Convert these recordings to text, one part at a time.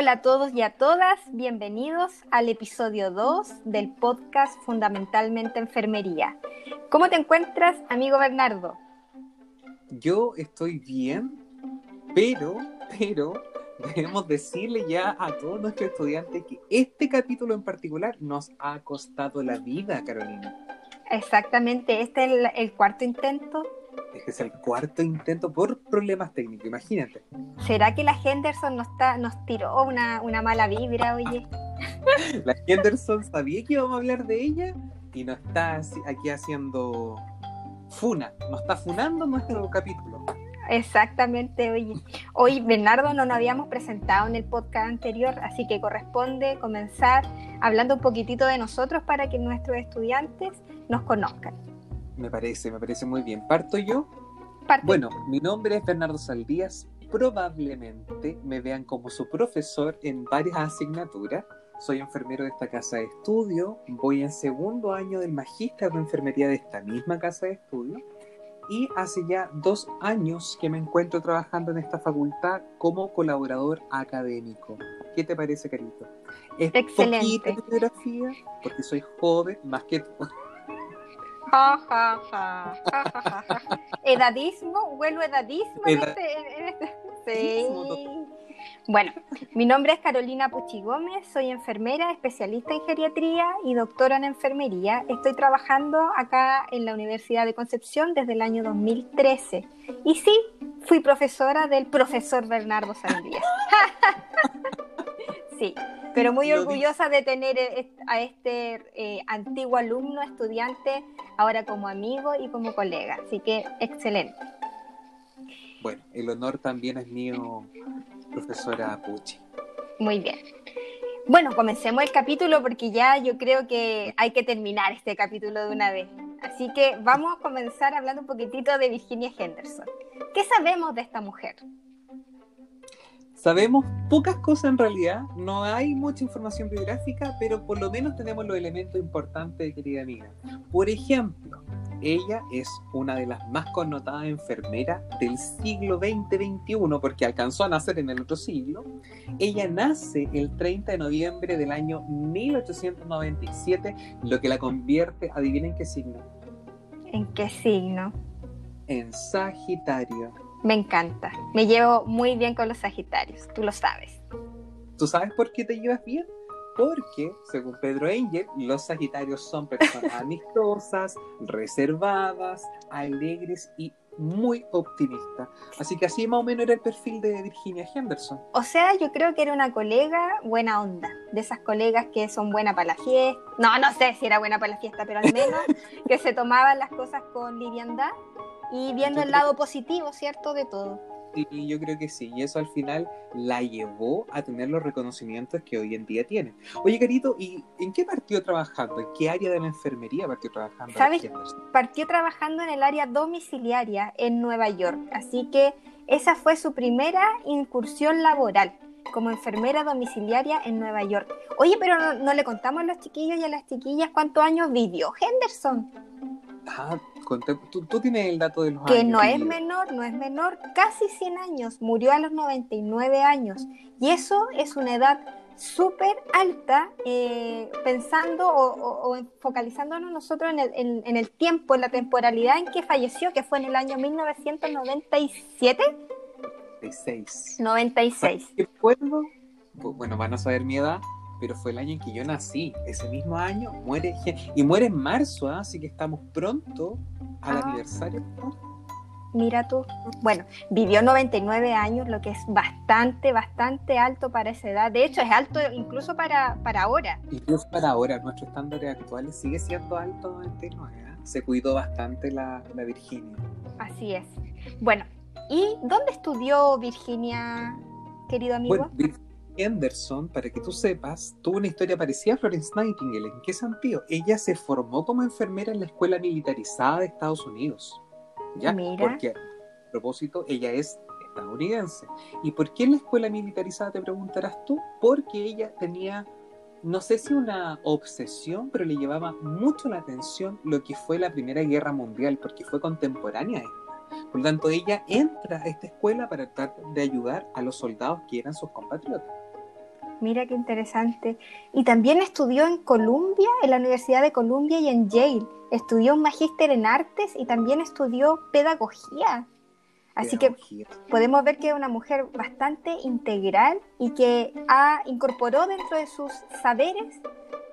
Hola a todos y a todas, bienvenidos al episodio 2 del podcast Fundamentalmente Enfermería. ¿Cómo te encuentras, amigo Bernardo? Yo estoy bien, pero, pero, debemos decirle ya a todos nuestros estudiantes que este capítulo en particular nos ha costado la vida, Carolina. Exactamente, este es el, el cuarto intento este es el cuarto intento por problemas técnicos, imagínate. ¿Será que la Henderson nos, tiró una, una mala vibra, oye? la Henderson sabía que íbamos a hablar de ella y nos está aquí haciendo funa, nos está funando nuestro capítulo. Exactamente, oye. Hoy, Bernardo, no nos habíamos presentado en el podcast anterior, así que corresponde comenzar hablando un poquitito de nosotros para que nuestros estudiantes nos conozcan. Me parece, me parece muy bien. ¿Parto yo? Bueno, mi nombre es Bernardo Saldías. Probablemente me vean como su profesor en varias asignaturas. Soy enfermero de esta casa de estudio. Voy en segundo año del magíster de enfermería de esta misma casa de estudio. Y hace ya dos años que me encuentro trabajando en esta facultad como colaborador académico. ¿Qué te parece, Carito? Es Excelente. porque soy joven más que tú. Edadismo, vuelvo edadismo en, este, este, Sí. Bueno, mi nombre es Carolina Puchi Gómez, soy enfermera, especialista en geriatría y doctora en enfermería. Estoy trabajando acá en la Universidad de Concepción desde el año 2013. Y sí, fui profesora del profesor Bernardo Sandías. sí, pero muy orgullosa de tener e, a este eh, antiguo alumno, estudiante, ahora como amigo y como colega. Así que excelente. Bueno, el honor también es mío, profesora Pucci. Muy bien. Bueno, comencemos el capítulo porque ya yo creo que hay que terminar este capítulo de una vez. Así que vamos a comenzar hablando un poquitito de Virginia Henderson. ¿Qué sabemos de esta mujer? Sabemos pocas cosas en realidad, no hay mucha información biográfica, pero por lo menos tenemos los elementos importantes, querida amiga. Por ejemplo, ella es una de las más connotadas enfermeras del siglo XX-XXI, porque alcanzó a nacer en el otro siglo. Ella nace el 30 de noviembre del año 1897, lo que la convierte, adivinen qué signo. ¿En qué signo? En Sagitario. Me encanta. Me llevo muy bien con los Sagitarios, tú lo sabes. ¿Tú sabes por qué te llevas bien? Porque, según Pedro Engel, los Sagitarios son personas amistosas, reservadas, alegres y muy optimistas. Así que así más o menos era el perfil de Virginia Henderson. O sea, yo creo que era una colega buena onda, de esas colegas que son buenas para la fiesta. No, no sé si era buena para la fiesta, pero al menos que se tomaban las cosas con liviandad y viendo el lado positivo, ¿cierto? De todo. Sí, yo creo que sí, y eso al final la llevó a tener los reconocimientos que hoy en día tiene. Oye, Carito, ¿y en qué partió trabajando? ¿En qué área de la enfermería partió trabajando? ¿Sabes? Partió trabajando en el área domiciliaria en Nueva York, así que esa fue su primera incursión laboral como enfermera domiciliaria en Nueva York. Oye, pero no, no le contamos a los chiquillos y a las chiquillas cuántos años vivió Henderson. Ah, tú, tienes el dato de los que años. Que no es menor, no es menor, casi 100 años, murió a los 99 años. Y eso es una edad súper alta, eh, pensando o, focalizándonos nosotros en el, en, el, tiempo, en la temporalidad en que falleció, que fue en el año 1997. 96. 96. Recuerdo, bueno, van a saber mi edad, pero fue el año en que yo nací. Ese mismo año muere y muere en marzo, ¿ah? así que estamos pronto al ah. aniversario. Mira tú. Bueno, vivió 99 años, lo que es bastante, bastante alto para esa edad. De hecho, es alto incluso para, para ahora. Incluso para ahora, nuestro estándar actual sigue siendo alto 99. ¿ah? Se cuidó bastante la, la Virginia. Así es. Bueno, ¿y dónde estudió Virginia, querido amigo? Bueno, Henderson, para que tú sepas, tuvo una historia parecida a Florence Nightingale. ¿En qué sentido? Ella se formó como enfermera en la escuela militarizada de Estados Unidos. ¿Ya? Porque, a propósito, ella es estadounidense. ¿Y por qué en la escuela militarizada te preguntarás tú? Porque ella tenía, no sé si una obsesión, pero le llevaba mucho la atención lo que fue la Primera Guerra Mundial, porque fue contemporánea a Por lo tanto, ella entra a esta escuela para tratar de ayudar a los soldados que eran sus compatriotas. Mira qué interesante. Y también estudió en Columbia, en la Universidad de Columbia y en Yale. Estudió un magíster en artes y también estudió pedagogía. Así que podemos ver que es una mujer bastante integral y que ha incorporó dentro de sus saberes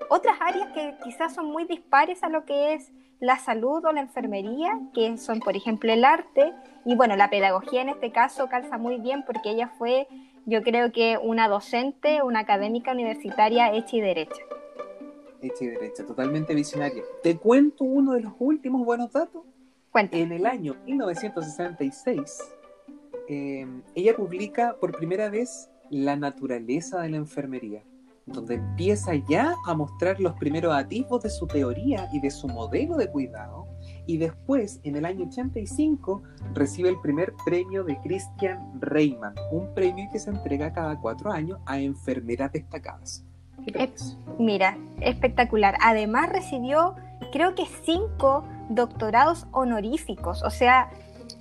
otras áreas que quizás son muy dispares a lo que es la salud o la enfermería, que son, por ejemplo, el arte. Y bueno, la pedagogía en este caso calza muy bien porque ella fue, yo creo que una docente, una académica universitaria hecha y derecha. Hecha y derecha, totalmente visionaria. Te cuento uno de los últimos buenos datos. En el año 1966, em, ella publica por primera vez La naturaleza de la enfermería, donde empieza ya a mostrar los primeros atisbos de su teoría y de su modelo de cuidado, y después, en el año 85, recibe el primer premio de Christian Reimann, un premio que se entrega cada cuatro años a enfermeras destacadas. mira, espectacular. Además recibió, creo que cinco doctorados honoríficos, o sea,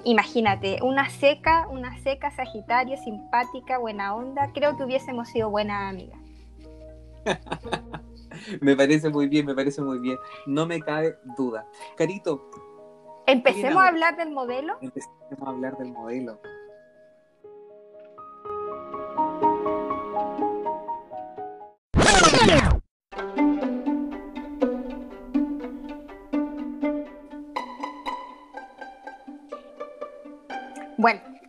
imagínate, una seca, una seca Sagitario, simpática, buena onda, creo que hubiésemos sido buena amiga. me parece muy bien, me parece muy bien, no me cabe duda. Carito. Empecemos a hablar del modelo. Empecemos a hablar del modelo.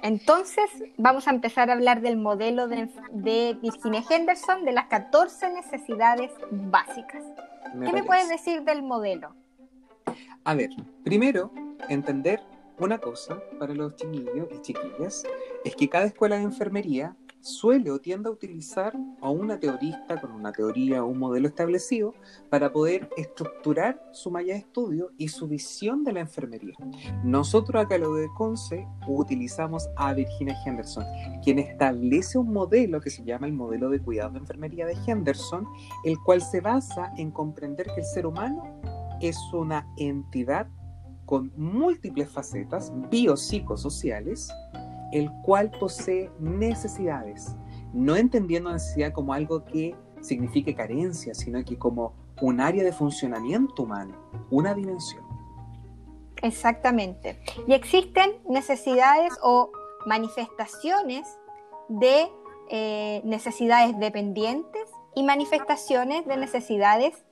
Entonces vamos a empezar a hablar del modelo de, Virginia Henderson de las 14 necesidades básicas. ¿Qué me puedes decir del modelo? A ver, primero, entender una cosa para los chiquillos y chiquillas, es que cada escuela de enfermería suele o tiende a utilizar a una teorista con una teoría o un modelo establecido para poder estructurar su malla de estudio y su visión de la enfermería. Nosotros acá en la de Conce utilizamos a Virginia Henderson, quien establece un modelo que se llama el modelo de cuidado de enfermería de Henderson, el cual se basa en comprender que el ser humano es una entidad con múltiples facetas biopsicosociales el cual posee necesidades, no entendiendo necesidad como algo que signifique carencia, sino que como un área de funcionamiento humano, una dimensión. Exactamente. Y existen necesidades o manifestaciones de eh, necesidades dependientes y manifestaciones de necesidades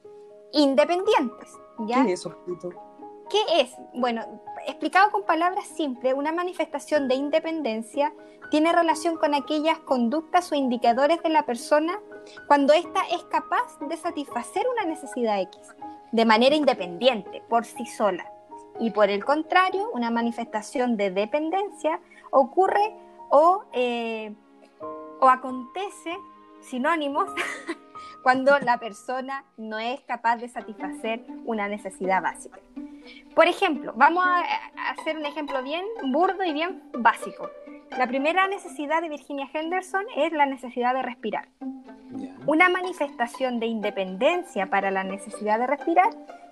independientes. ¿ya? ¿Qué es eso, ¿Qué es? Bueno, explicado con palabras simples, una manifestación de independencia tiene relación con aquellas conductas o indicadores de la persona cuando ésta es capaz de satisfacer una necesidad X de manera independiente, por sí sola. Y por el contrario, una manifestación de dependencia ocurre o, eh, o acontece, sinónimos, cuando la persona no es capaz de satisfacer una necesidad básica. Por ejemplo, vamos a hacer un ejemplo bien burdo y bien básico. La primera necesidad de Virginia Henderson es la necesidad de respirar. Una manifestación de independencia para la necesidad de respirar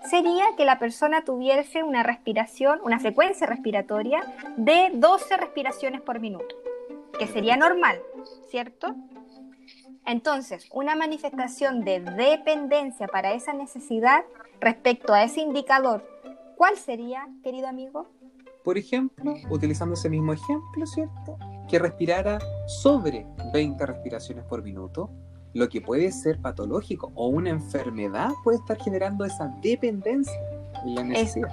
sería que la persona tuviese una respiración, una frecuencia respiratoria de 12 respiraciones por minuto, que sería normal, ¿cierto? Entonces, una manifestación de dependencia para esa necesidad respecto a ese indicador ¿Cuál sería, querido amigo? Por ejemplo, utilizando ese mismo ejemplo, ¿cierto? Que respirara sobre 20 respiraciones por minuto, lo que puede ser patológico o una enfermedad puede estar generando esa dependencia y la necesidad.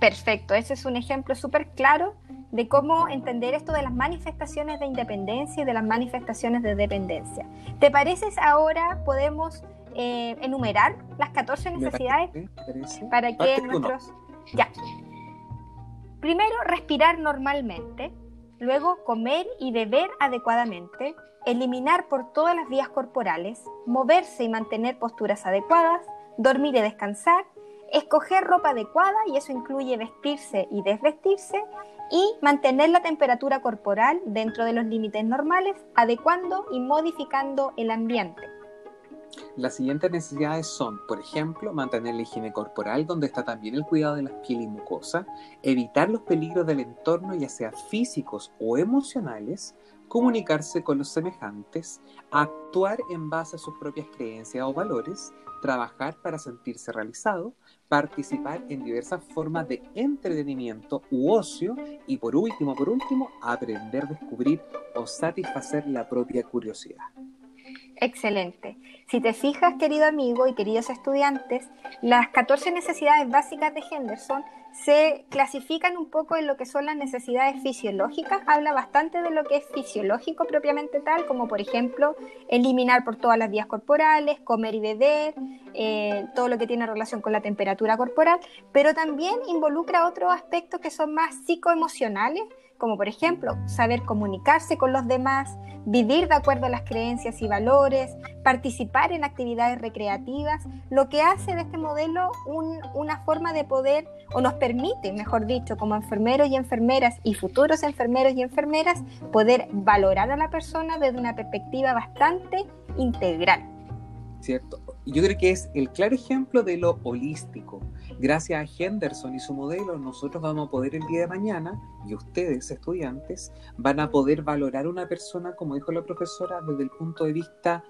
perfecto, ese es un ejemplo súper claro de cómo entender esto de las manifestaciones de independencia y de las manifestaciones de dependencia. ¿Te parece ahora podemos eh, enumerar las 14 necesidades para que nuestros... Ya. Primero, respirar normalmente. Luego, comer y beber adecuadamente. Eliminar por todas las vías corporales. Moverse y mantener posturas adecuadas. Dormir y descansar. Escoger ropa adecuada y eso incluye vestirse y desvestirse. Y mantener la temperatura corporal dentro de los límites normales, adecuando y modificando el ambiente. Las siguientes necesidades son, por ejemplo, mantener la higiene corporal, donde está también el cuidado de las pieles y mucosa, evitar los peligros del entorno, ya sea físicos o emocionales, comunicarse con los semejantes, actuar en base a sus propias creencias o valores, trabajar para sentirse realizado, participar en diversas formas de entretenimiento u ocio y por último, por último, aprender, descubrir o satisfacer la propia curiosidad. Excelente. Si te fijas, querido amigo y queridos estudiantes, las 14 necesidades básicas de Henderson se clasifican un poco en lo que son las necesidades fisiológicas. Habla bastante de lo que es fisiológico propiamente tal, como por ejemplo eliminar por todas las vías corporales, comer y beber, eh, todo lo que tiene relación con la temperatura corporal, pero también involucra otros aspectos que son más psicoemocionales, como por ejemplo saber comunicarse con los demás, vivir de acuerdo a las creencias y valores, participar en actividades recreativas, lo que hace de este modelo una forma de poder, o nos permite, mejor dicho, como enfermeros y enfermeras y futuros enfermeros y enfermeras, poder valorar a la persona desde una perspectiva bastante integral. ¿Cierto? Yo creo que es el claro ejemplo de lo holístico, Gracias a Henderson y su modelo, nosotros vamos a poder el día de mañana, y ustedes, estudiantes, van a poder valorar a una persona, como dijo la profesora, desde el punto de vista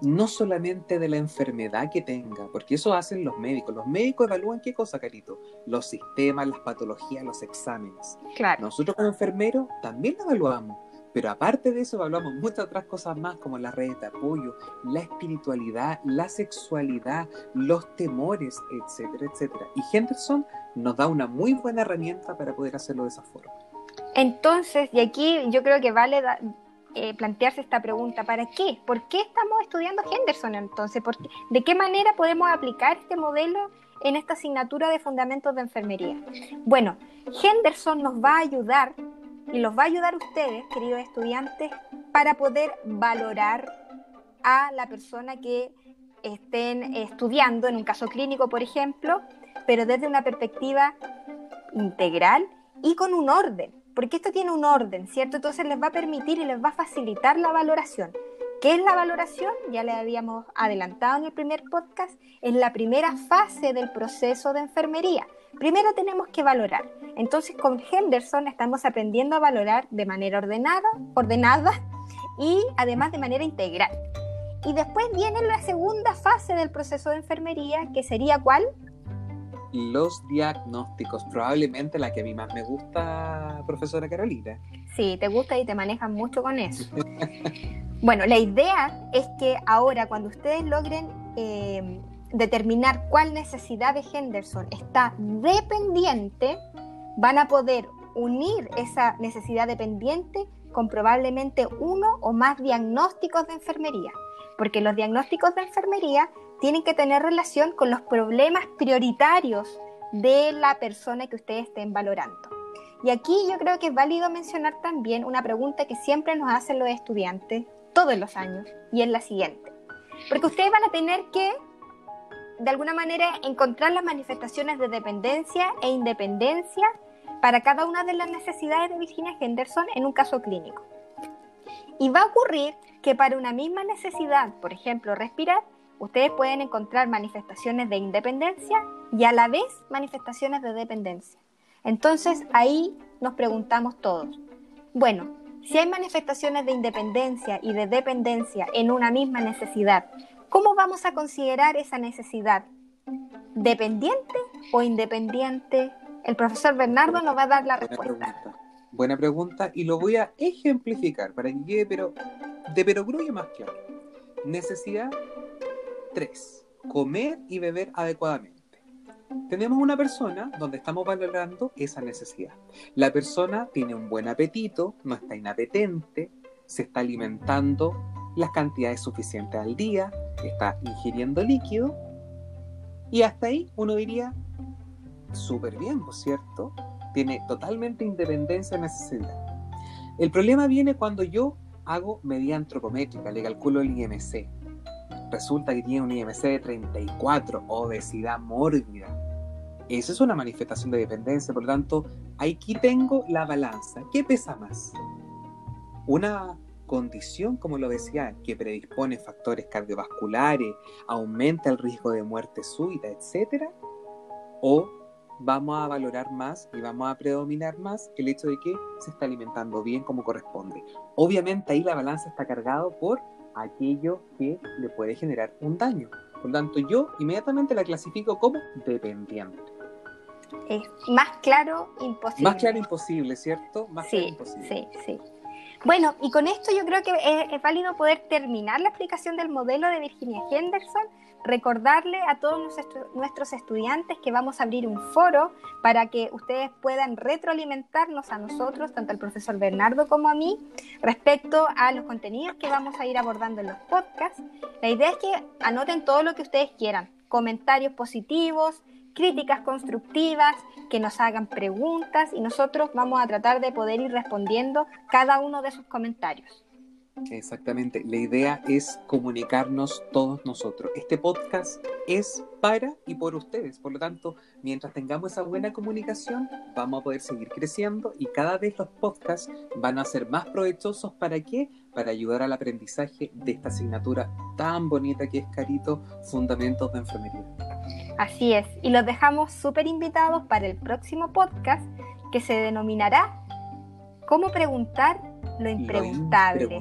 no solamente de la enfermedad que tenga, porque eso hacen los médicos. Los médicos evalúan qué cosa, Carito, los sistemas, las patologías, los exámenes. Claro. Nosotros como enfermeros también lo evaluamos pero aparte de eso, hablamos muchas otras cosas más como la red de apoyo, la espiritualidad, la sexualidad, los temores, etcétera, etcétera. Y Henderson nos da una muy buena herramienta para poder hacerlo de esa forma. Entonces, y aquí yo creo que vale eh, plantearse esta pregunta, ¿para qué? ¿Por qué estamos estudiando Henderson entonces? ¿De qué manera podemos aplicar este modelo en esta asignatura de fundamentos de enfermería? Bueno, Henderson nos va a ayudar y los va a ayudar ustedes, queridos estudiantes, para poder valorar a la persona que estén estudiando, en un caso clínico, por ejemplo, pero desde una perspectiva integral y con un orden, porque esto tiene un orden, ¿cierto? Entonces les va a permitir y les va a facilitar la valoración. ¿Qué es la valoración? Ya le habíamos adelantado en el primer podcast, es la primera fase del proceso de enfermería. Primero tenemos que valorar. Entonces con Henderson estamos aprendiendo a valorar de manera ordenada, ordenada y además de manera integral. Y después viene la segunda fase del proceso de enfermería, que sería ¿cuál? Los diagnósticos, probablemente la que a mí más me gusta, profesora Carolina. Sí, te gusta y te manejas mucho con eso. Bueno, la idea es que ahora cuando ustedes logren eh, determinar cuál necesidad de Henderson está dependiente, van a poder unir esa necesidad dependiente con probablemente uno o más diagnósticos de enfermería, porque los diagnósticos de enfermería tienen que tener relación con los problemas prioritarios de la persona que ustedes estén valorando. Y aquí yo creo que es válido mencionar también una pregunta que siempre nos hacen los estudiantes todos los años y es la siguiente. Porque ustedes van a tener que, de alguna manera, encontrar las manifestaciones de dependencia e independencia para cada una de las necesidades de Virginia Henderson en un caso clínico. Y va a ocurrir que para una misma necesidad, por ejemplo, respirar, ustedes pueden encontrar manifestaciones de independencia y a la vez manifestaciones de dependencia. Entonces ahí nos preguntamos todos, bueno, si hay manifestaciones de independencia y de dependencia en una misma necesidad, ¿cómo vamos a considerar esa necesidad? ¿Dependiente o independiente? El profesor Bernardo nos va a dar la respuesta. Buena pregunta y lo voy a ejemplificar para que quede pero, de perogrullo más claro. Necesidad 3. Comer y beber adecuadamente tenemos una persona donde estamos valorando esa necesidad. La persona tiene un buen apetito, no está inapetente, se está alimentando las cantidades suficientes al día, está ingiriendo líquido y hasta ahí uno diría, súper bien, ¿no es cierto? Tiene totalmente independencia en necesidad. El problema viene cuando yo hago medida antropométrica, le calculo el IMC. Resulta que tiene un IMC de 34, obesidad mórbida esa es una manifestación de dependencia, por lo tanto, aquí tengo la balanza. ¿Qué pesa más? Una condición, como lo decía, que predispone factores cardiovasculares, aumenta el riesgo de muerte súbita, etcétera, o vamos a valorar más y vamos a predominar más el hecho de que se está alimentando bien como corresponde. Obviamente ahí la balanza está cargado por aquello que le puede generar un daño. Por lo tanto, yo inmediatamente la clasifico como dependiente. Es más claro imposible. Más claro imposible, ¿cierto? Más sí, claro imposible. Sí, sí. Bueno, y con esto yo creo que es, válido poder terminar la explicación del modelo de Virginia Henderson recordarle a todos nuestros estudiantes que vamos a abrir un foro para que ustedes puedan retroalimentarnos a nosotros, tanto al profesor Bernardo como a mí, respecto a los contenidos que vamos a ir abordando en los podcasts. La idea es que anoten todo lo que ustedes quieran, comentarios positivos, críticas constructivas, que nos hagan preguntas y nosotros vamos a tratar de poder ir respondiendo cada uno de sus comentarios. Exactamente, la idea es comunicarnos todos nosotros. Este podcast es para y por ustedes, por lo tanto, mientras tengamos esa buena comunicación, vamos a poder seguir creciendo y cada vez los podcasts van a ser más provechosos. ¿Para qué? Para ayudar al aprendizaje de esta asignatura tan bonita que es Carito, Fundamentos de Enfermería. Así es, y los dejamos súper invitados para el próximo podcast que se denominará ¿Cómo preguntar lo impreguntable?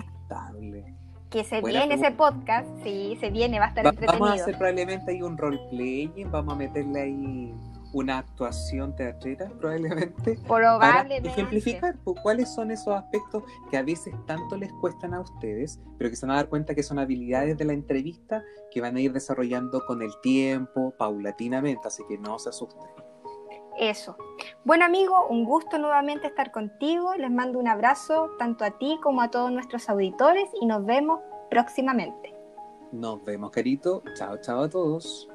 Que se viene ese podcast, sí, se viene, va a estar entretenido. Vamos a hacer probablemente ahí un roleplaying, vamos a meterle ahí una actuación teatrera, probablemente. Probablemente. Para ejemplificar pues, cuáles son esos aspectos que a veces tanto les cuestan a ustedes, pero que se van a dar cuenta que son habilidades de la entrevista que van a ir desarrollando con el tiempo, paulatinamente, así que no se asusten. Eso. Bueno amigo, un gusto nuevamente estar contigo. Les mando un abrazo tanto a ti como a todos nuestros auditores y nos vemos próximamente. Nos vemos, querido. Chao, chao a todos.